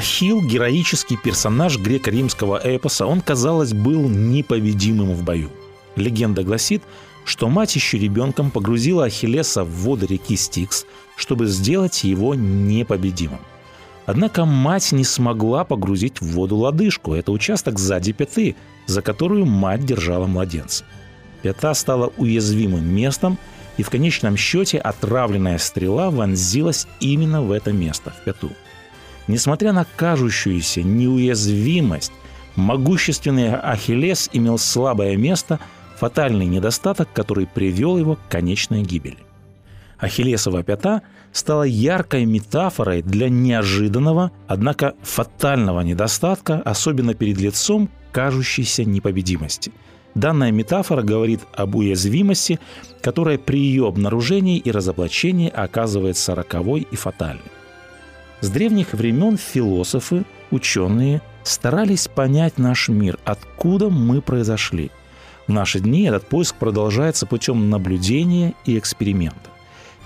Ахилл – героический персонаж греко-римского эпоса. Он, казалось, был непобедимым в бою. Легенда гласит, что мать еще ребенком погрузила Ахиллеса в воды реки Стикс, чтобы сделать его непобедимым. Однако мать не смогла погрузить в воду лодыжку. Это участок сзади пяты, за которую мать держала младенца. Пята стала уязвимым местом, и в конечном счете отравленная стрела вонзилась именно в это место, в пяту – Несмотря на кажущуюся неуязвимость, могущественный Ахиллес имел слабое место, фатальный недостаток, который привел его к конечной гибели. Ахиллесова пята стала яркой метафорой для неожиданного, однако фатального недостатка, особенно перед лицом кажущейся непобедимости. Данная метафора говорит об уязвимости, которая при ее обнаружении и разоблачении оказывается роковой и фатальной. С древних времен философы, ученые старались понять наш мир, откуда мы произошли. В наши дни этот поиск продолжается путем наблюдения и эксперимента.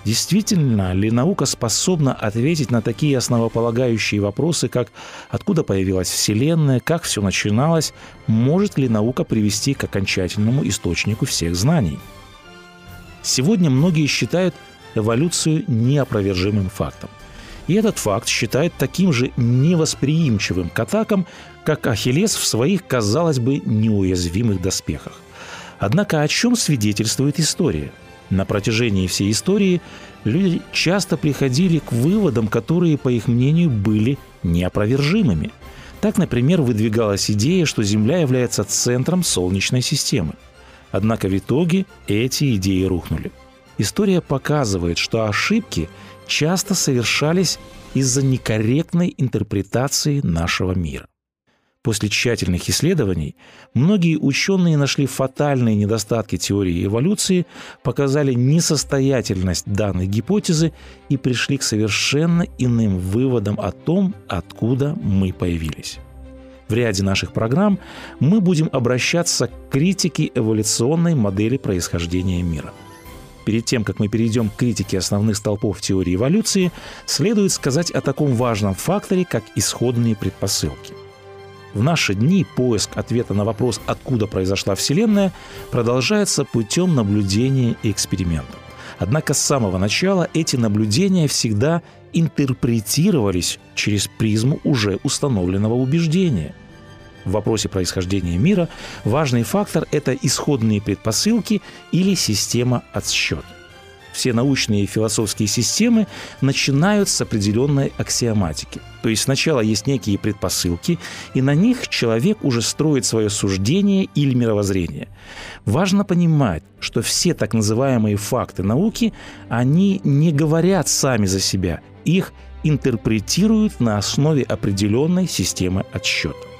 Действительно ли наука способна ответить на такие основополагающие вопросы, как откуда появилась Вселенная, как все начиналось, может ли наука привести к окончательному источнику всех знаний? Сегодня многие считают эволюцию неопровержимым фактом – и этот факт считает таким же невосприимчивым к атакам, как Ахиллес в своих, казалось бы, неуязвимых доспехах. Однако о чем свидетельствует история? На протяжении всей истории люди часто приходили к выводам, которые, по их мнению, были неопровержимыми. Так, например, выдвигалась идея, что Земля является центром Солнечной системы. Однако в итоге эти идеи рухнули. История показывает, что ошибки – часто совершались из-за некорректной интерпретации нашего мира. После тщательных исследований многие ученые нашли фатальные недостатки теории эволюции, показали несостоятельность данной гипотезы и пришли к совершенно иным выводам о том, откуда мы появились. В ряде наших программ мы будем обращаться к критике эволюционной модели происхождения мира – Перед тем, как мы перейдем к критике основных столпов теории эволюции, следует сказать о таком важном факторе, как исходные предпосылки. В наши дни поиск ответа на вопрос, откуда произошла Вселенная, продолжается путем наблюдения и экспериментов. Однако с самого начала эти наблюдения всегда интерпретировались через призму уже установленного убеждения – в вопросе происхождения мира важный фактор – это исходные предпосылки или система отсчета. Все научные и философские системы начинают с определенной аксиоматики. То есть сначала есть некие предпосылки, и на них человек уже строит свое суждение или мировоззрение. Важно понимать, что все так называемые факты науки, они не говорят сами за себя, их интерпретируют на основе определенной системы отсчета.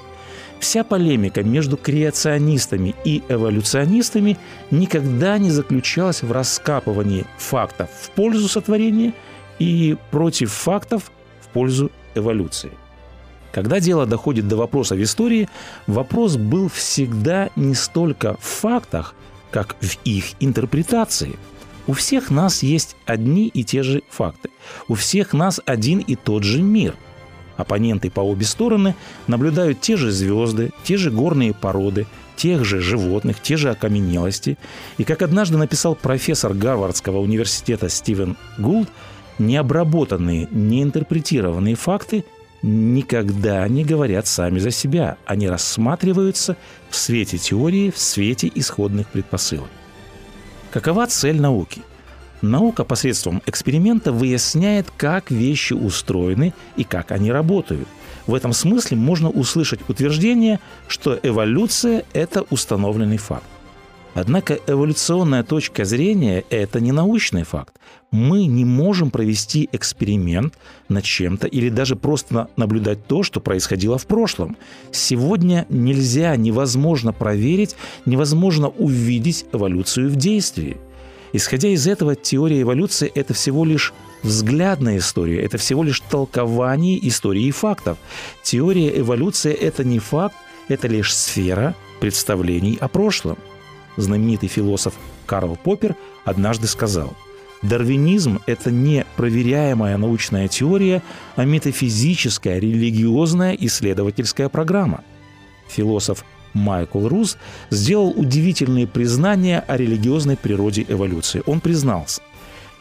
Вся полемика между креационистами и эволюционистами никогда не заключалась в раскапывании фактов в пользу сотворения и против фактов в пользу эволюции. Когда дело доходит до вопроса в истории, вопрос был всегда не столько в фактах, как в их интерпретации. У всех нас есть одни и те же факты. У всех нас один и тот же мир – Оппоненты по обе стороны наблюдают те же звезды, те же горные породы, тех же животных, те же окаменелости. И как однажды написал профессор Гарвардского университета Стивен Гулд, необработанные, неинтерпретированные факты никогда не говорят сами за себя. Они рассматриваются в свете теории, в свете исходных предпосылок. Какова цель науки – Наука посредством эксперимента выясняет, как вещи устроены и как они работают. В этом смысле можно услышать утверждение, что эволюция – это установленный факт. Однако эволюционная точка зрения – это не научный факт. Мы не можем провести эксперимент над чем-то или даже просто наблюдать то, что происходило в прошлом. Сегодня нельзя, невозможно проверить, невозможно увидеть эволюцию в действии. Исходя из этого, теория эволюции – это всего лишь взглядная история, это всего лишь толкование истории и фактов. Теория эволюции – это не факт, это лишь сфера представлений о прошлом – знаменитый философ Карл Поппер однажды сказал, Дарвинизм – это не проверяемая научная теория, а метафизическая, религиозная исследовательская программа. Философ Майкл Руз сделал удивительные признания о религиозной природе эволюции. Он признался,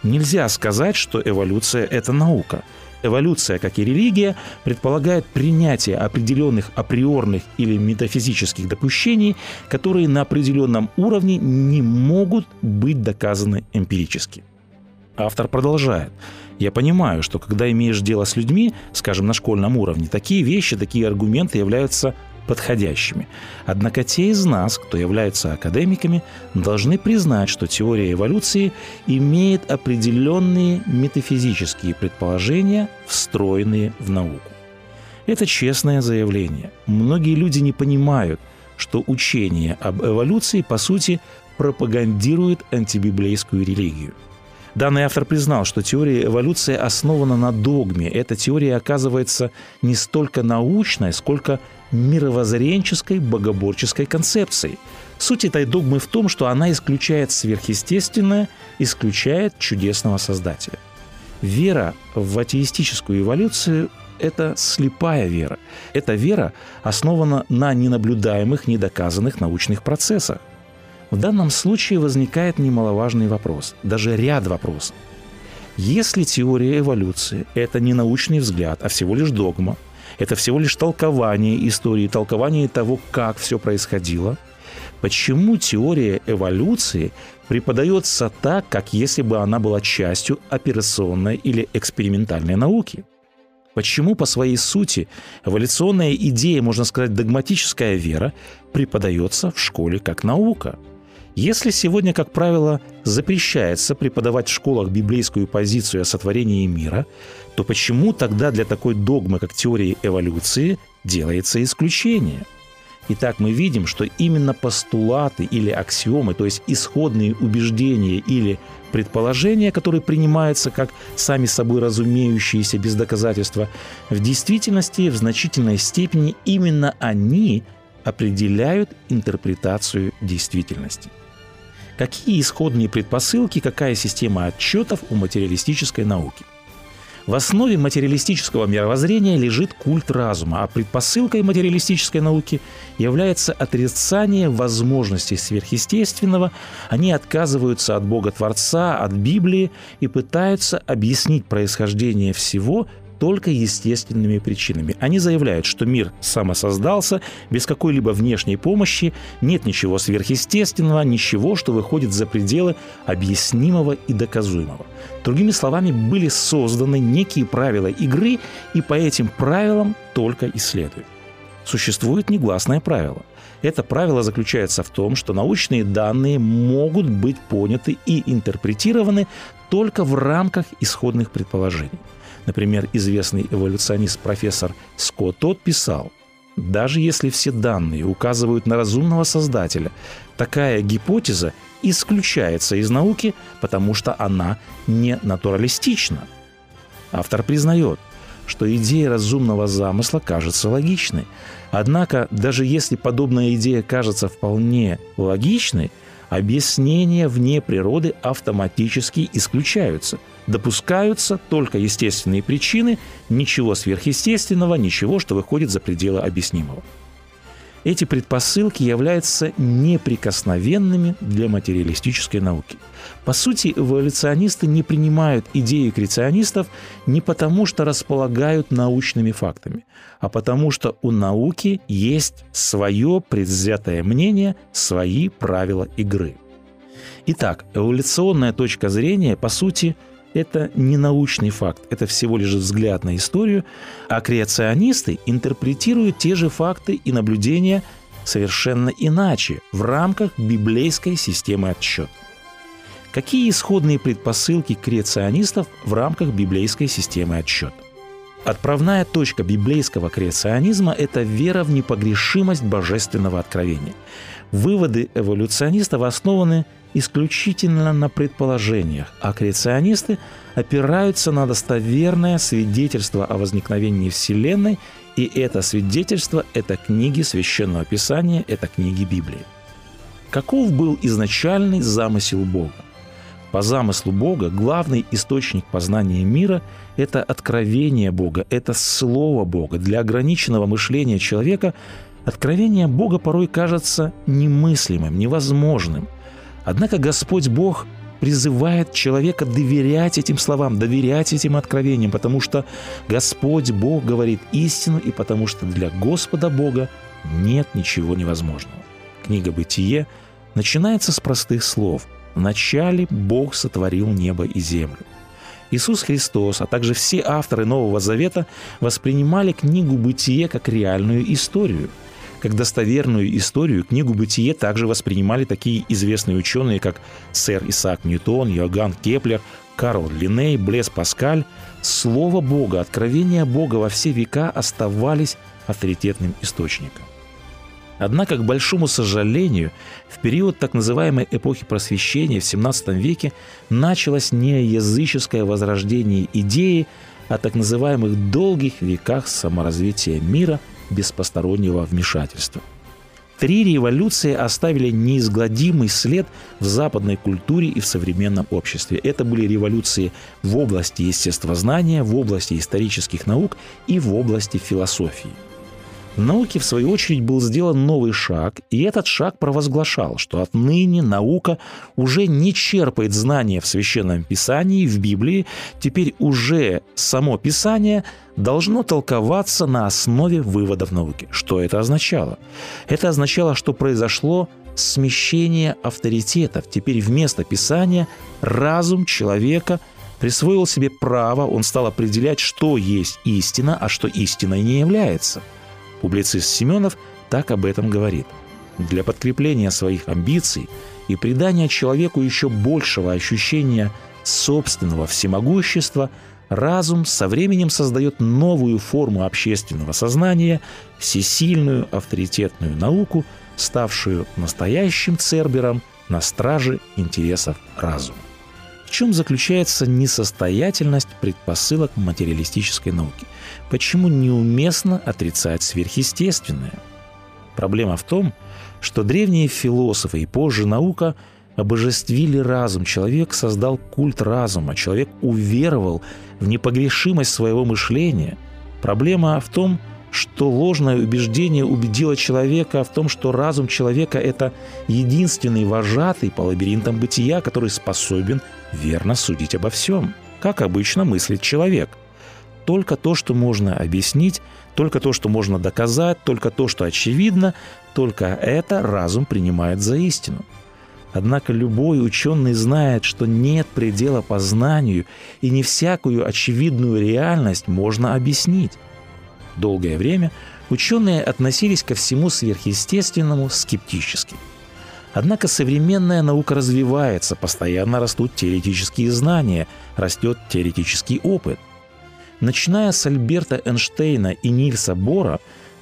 нельзя сказать, что эволюция – это наука – Эволюция, как и религия, предполагает принятие определенных априорных или метафизических допущений, которые на определенном уровне не могут быть доказаны эмпирически. Автор продолжает. Я понимаю, что когда имеешь дело с людьми, скажем, на школьном уровне, такие вещи, такие аргументы являются подходящими. Однако те из нас, кто являются академиками, должны признать, что теория эволюции имеет определенные метафизические предположения, встроенные в науку. Это честное заявление. Многие люди не понимают, что учение об эволюции, по сути, пропагандирует антибиблейскую религию – Данный автор признал, что теория эволюции основана на догме. Эта теория оказывается не столько научной, сколько мировоззренческой, богоборческой концепцией. Суть этой догмы в том, что она исключает сверхъестественное, исключает чудесного Создателя. Вера в атеистическую эволюцию – это слепая вера. Эта вера основана на ненаблюдаемых, недоказанных научных процессах. В данном случае возникает немаловажный вопрос, даже ряд вопросов. Если теория эволюции – это не научный взгляд, а всего лишь догма, это всего лишь толкование истории, толкование того, как все происходило, почему теория эволюции преподается так, как если бы она была частью операционной или экспериментальной науки? Почему по своей сути эволюционная идея, можно сказать, догматическая вера, преподается в школе как наука – если сегодня, как правило, запрещается преподавать в школах библейскую позицию о сотворении мира, то почему тогда для такой догмы, как теория эволюции, делается исключение? Итак, мы видим, что именно постулаты или аксиомы, то есть исходные убеждения или предположения, которые принимаются как сами собой разумеющиеся без доказательства, в действительности в значительной степени именно они определяют интерпретацию действительности. Какие исходные предпосылки, какая система отчетов у материалистической науки? В основе материалистического мировоззрения лежит культ разума, а предпосылкой материалистической науки является отрицание возможностей сверхъестественного. Они отказываются от Бога Творца, от Библии и пытаются объяснить происхождение всего только естественными причинами. Они заявляют, что мир самосоздался без какой-либо внешней помощи, нет ничего сверхъестественного, ничего, что выходит за пределы объяснимого и доказуемого. Другими словами, были созданы некие правила игры, и по этим правилам только исследуют. Существует негласное правило. Это правило заключается в том, что научные данные могут быть поняты и интерпретированы только в рамках исходных предположений. Например, известный эволюционист профессор Скотт Тот писал, даже если все данные указывают на разумного создателя, такая гипотеза исключается из науки, потому что она не натуралистична. Автор признает, что идея разумного замысла кажется логичной. Однако, даже если подобная идея кажется вполне логичной, объяснения вне природы автоматически исключаются. Допускаются только естественные причины, ничего сверхъестественного, ничего, что выходит за пределы объяснимого. Эти предпосылки являются неприкосновенными для материалистической науки. По сути, эволюционисты не принимают идеи креационистов не потому, что располагают научными фактами, а потому что у науки есть свое предвзятое мнение, свои правила игры. Итак, эволюционная точка зрения, по сути, это не научный факт, это всего лишь взгляд на историю, а креационисты интерпретируют те же факты и наблюдения совершенно иначе, в рамках библейской системы отсчета. Какие исходные предпосылки креационистов в рамках библейской системы отсчета? Отправная точка библейского креационизма – это вера в непогрешимость божественного откровения. Выводы эволюционистов основаны исключительно на предположениях, а креационисты опираются на достоверное свидетельство о возникновении Вселенной, и это свидетельство – это книги Священного Писания, это книги Библии. Каков был изначальный замысел Бога? По замыслу Бога главный источник познания мира – это откровение Бога, это Слово Бога. Для ограниченного мышления человека откровение Бога порой кажется немыслимым, невозможным. Однако Господь Бог призывает человека доверять этим словам, доверять этим откровениям, потому что Господь Бог говорит истину, и потому что для Господа Бога нет ничего невозможного. Книга «Бытие» начинается с простых слов – Вначале Бог сотворил небо и землю. Иисус Христос, а также все авторы Нового Завета воспринимали книгу «Бытие» как реальную историю. Как достоверную историю книгу «Бытие» также воспринимали такие известные ученые, как сэр Исаак Ньютон, Йоганн Кеплер, Карл Линней, Блез Паскаль. Слово Бога, откровения Бога во все века оставались авторитетным источником. Однако, к большому сожалению, в период так называемой эпохи просвещения в XVII веке началось не языческое возрождение идеи о так называемых долгих веках саморазвития мира без постороннего вмешательства. Три революции оставили неизгладимый след в западной культуре и в современном обществе. Это были революции в области естествознания, в области исторических наук и в области философии – науке, в свою очередь, был сделан новый шаг, и этот шаг провозглашал, что отныне наука уже не черпает знания в Священном Писании, в Библии, теперь уже само Писание должно толковаться на основе выводов науки. Что это означало? Это означало, что произошло смещение авторитетов. Теперь вместо Писания разум человека присвоил себе право, он стал определять, что есть истина, а что истиной не является – Публицист Семенов так об этом говорит. Для подкрепления своих амбиций и придания человеку еще большего ощущения собственного всемогущества разум со временем создает новую форму общественного сознания, всесильную авторитетную науку, ставшую настоящим цербером на страже интересов разума. Чем заключается несостоятельность предпосылок материалистической науки? Почему неуместно отрицать сверхъестественное? Проблема в том, что древние философы и позже наука обожествили разум. Человек создал культ разума. Человек уверовал в непогрешимость своего мышления. Проблема в том, что ложное убеждение убедило человека в том, что разум человека – это единственный вожатый по лабиринтам бытия, который способен верно судить обо всем, как обычно мыслит человек – только то, что можно объяснить, только то, что можно доказать, только то, что очевидно, только это разум принимает за истину. Однако любой ученый знает, что нет предела познанию, и не всякую очевидную реальность можно объяснить. Долгое время ученые относились ко всему сверхъестественному скептически. Однако современная наука развивается, постоянно растут теоретические знания, растет теоретический опыт – Начиная с Альберта Эйнштейна и Нильса Бора,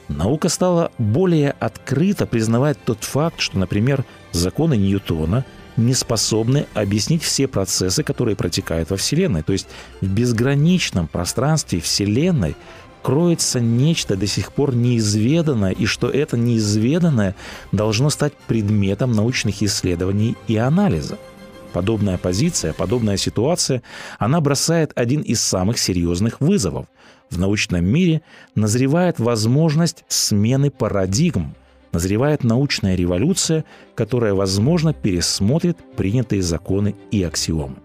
наука стала более открыто признавать тот факт, что, например, законы Ньютона не способны объяснить все процессы, которые протекают во Вселенной. То есть в безграничном пространстве Вселенной кроется нечто до сих пор неизведанное, и что это неизведанное должно стать предметом научных исследований и анализа – Подобная позиция, подобная ситуация, она бросает один из самых серьезных вызовов. В научном мире назревает возможность смены парадигм, назревает научная революция, которая, возможно, пересмотрит принятые законы и аксиомы.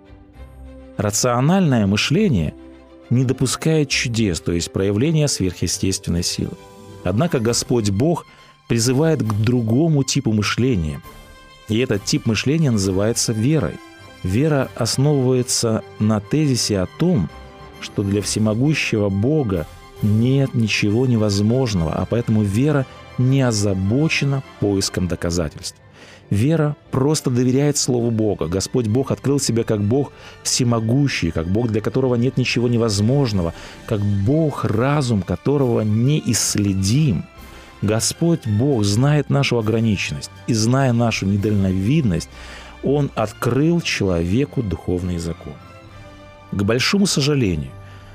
Рациональное мышление не допускает чудес, то есть проявления сверхъестественной силы. Однако Господь Бог призывает к другому типу мышления – и этот тип мышления называется верой. Вера основывается на тезисе о том, что для всемогущего Бога нет ничего невозможного, а поэтому вера не озабочена поиском доказательств. Вера просто доверяет Слову Бога. Господь Бог открыл себя как Бог всемогущий, как Бог, для которого нет ничего невозможного, как Бог, разум которого неисследим. Господь Бог знает нашу ограниченность, и зная нашу недальновидность, Он открыл человеку духовный закон. К большому сожалению,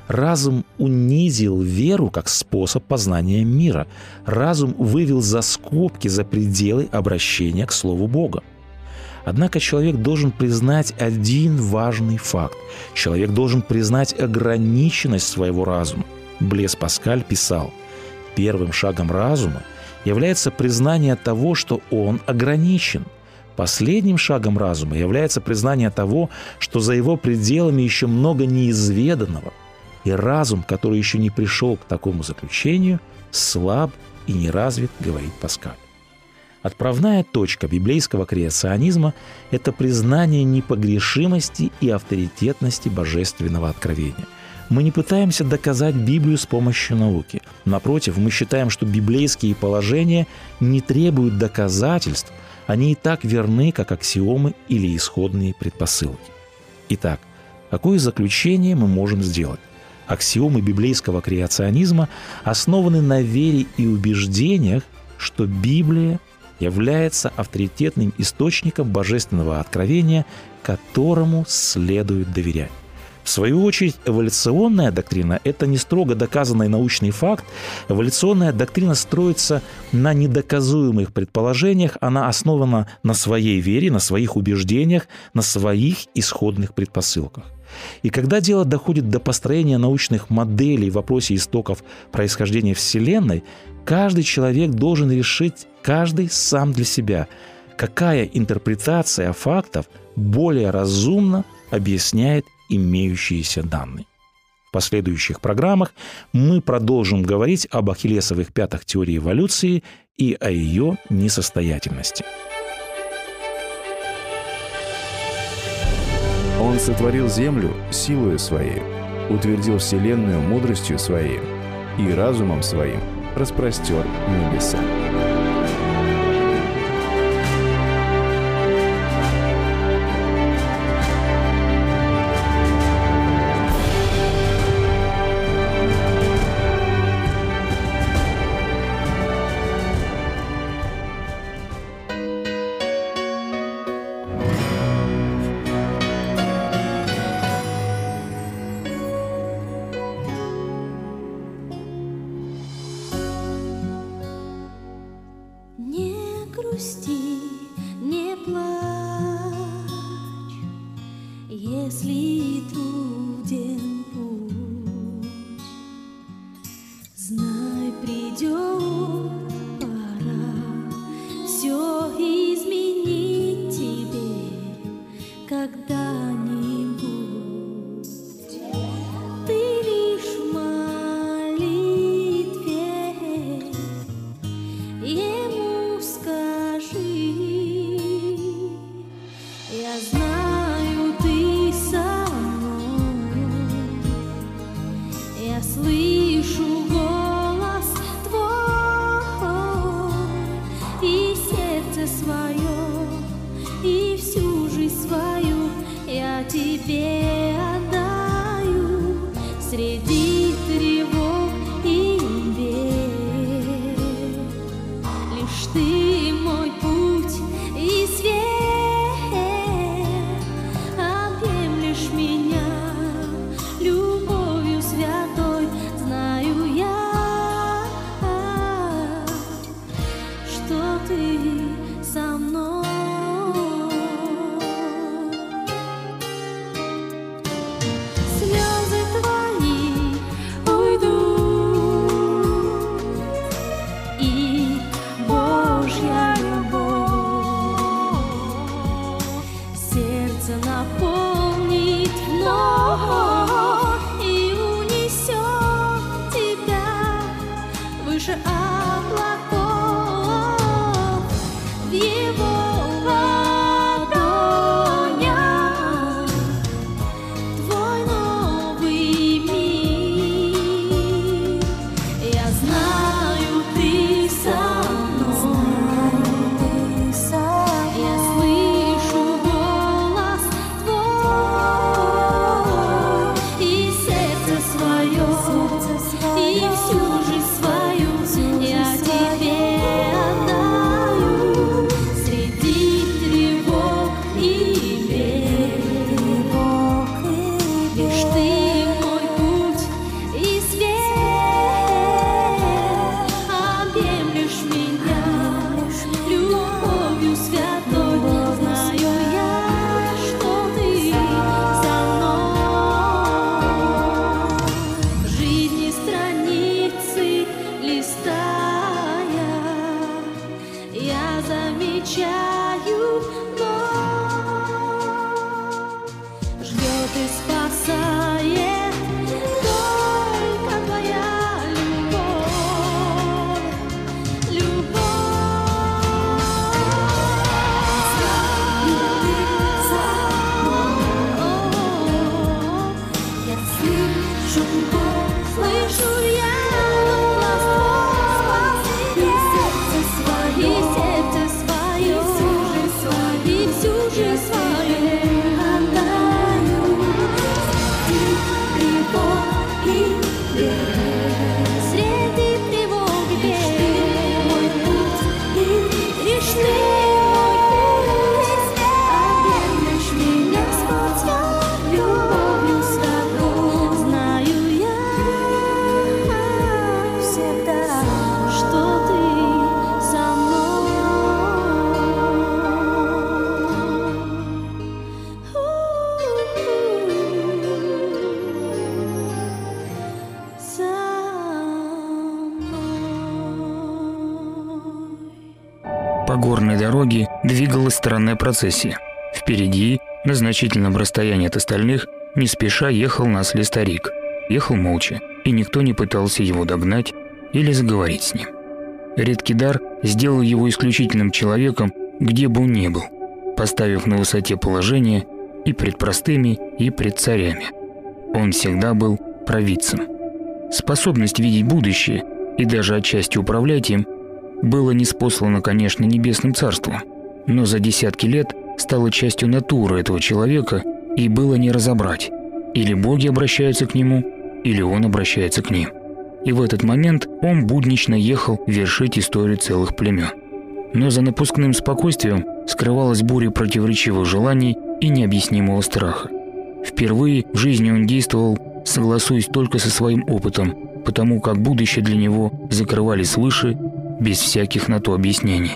Разум унизил веру как способ познания мира. Разум вывел за скобки, за пределы обращения к Слову Бога. Однако человек должен признать один важный факт. Человек должен признать ограниченность своего разума. Блес Паскаль писал, «Первым шагом разума является признание того, что он ограничен. Последним шагом разума является признание того, что за его пределами еще много неизведанного – и разум, который еще не пришел к такому заключению, слаб и не развит, говорит Паскаль. Отправная точка библейского креационизма – это признание непогрешимости и авторитетности божественного откровения. Мы не пытаемся доказать Библию с помощью науки. Напротив, мы считаем, что библейские положения не требуют доказательств, они и так верны, как аксиомы или исходные предпосылки. Итак, какое заключение мы можем сделать? Аксиомы библейского креационизма основаны на вере и убеждениях, что Библия является авторитетным источником божественного откровения, которому следует доверять. В свою очередь, эволюционная доктрина – это не строго доказанный научный факт. Эволюционная доктрина строится на недоказуемых предположениях, она основана на своей вере, на своих убеждениях, на своих исходных предпосылках. И когда дело доходит до построения научных моделей в вопросе истоков происхождения Вселенной, каждый человек должен решить, каждый сам для себя, какая интерпретация фактов более разумно объясняет имеющиеся данные. В последующих программах мы продолжим говорить об ахиллесовых пятах теории эволюции и о ее несостоятельности. Он сотворил землю силою своей, утвердил вселенную мудростью своей и разумом своим распростер небеса. По горной дороге двигалась странная процессия. Впереди, на значительном расстоянии от остальных, не спеша ехал насли старик. Ехал молча, и никто не пытался его догнать или заговорить с ним. Редкий дар сделал его исключительным человеком, где бы он ни был, поставив на высоте положение и пред простыми, и пред царями. Он всегда был провидцем. Способность видеть будущее и даже отчасти управлять им было неспослано, конечно, небесным царством, но за десятки лет стало частью натуры этого человека и было не разобрать. Или боги обращаются к нему, или он обращается к ним. И в этот момент он буднично ехал вершить историю целых племен. Но за напускным спокойствием скрывалась буря противоречивых желаний и необъяснимого страха. Впервые в жизни он действовал, согласуясь только со своим опытом, потому как будущее для него закрывали свыше без всяких на то объяснений.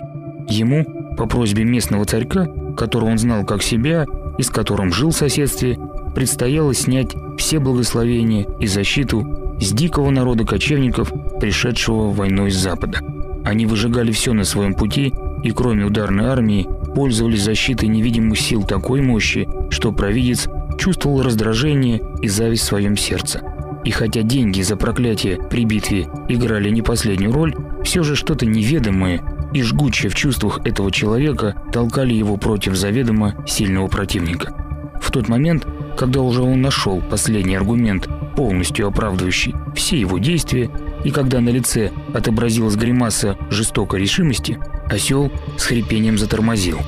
Ему, по просьбе местного царька, которого он знал как себя и с которым жил в соседстве, предстояло снять все благословения и защиту с дикого народа кочевников, пришедшего войной с запада. Они выжигали все на своем пути и кроме ударной армии пользовались защитой невидимых сил такой мощи, что провидец чувствовал раздражение и зависть в своем сердце. И хотя деньги за проклятие при битве играли не последнюю роль, все же что-то неведомое и жгучее в чувствах этого человека толкали его против заведомо сильного противника. В тот момент, когда уже он нашел последний аргумент, полностью оправдывающий все его действия, и когда на лице отобразилась гримаса жестокой решимости, осел с хрипением затормозил.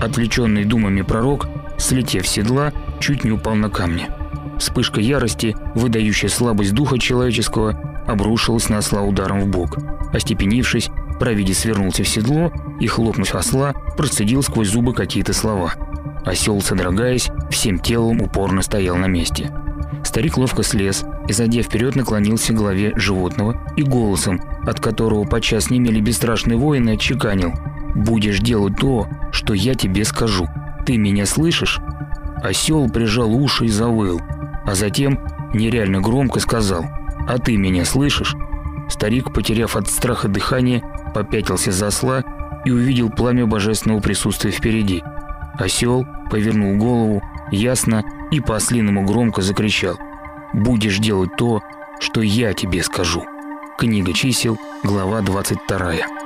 Отвлеченный думами пророк, слетев с седла, чуть не упал на камни. Вспышка ярости, выдающая слабость духа человеческого, обрушилась на осла ударом в бок. Остепенившись, провидец свернулся в седло и, хлопнув осла, процедил сквозь зубы какие-то слова. Осел, содрогаясь, всем телом упорно стоял на месте. Старик ловко слез и, зайдя вперед, наклонился к голове животного и голосом, от которого подчас не имели бесстрашные воины, отчеканил «Будешь делать то, что я тебе скажу. Ты меня слышишь?» Осел прижал уши и завыл – а затем нереально громко сказал «А ты меня слышишь?». Старик, потеряв от страха дыхание, попятился за осла и увидел пламя божественного присутствия впереди. Осел повернул голову, ясно и по-ослиному громко закричал «Будешь делать то, что я тебе скажу». Книга чисел, глава 22.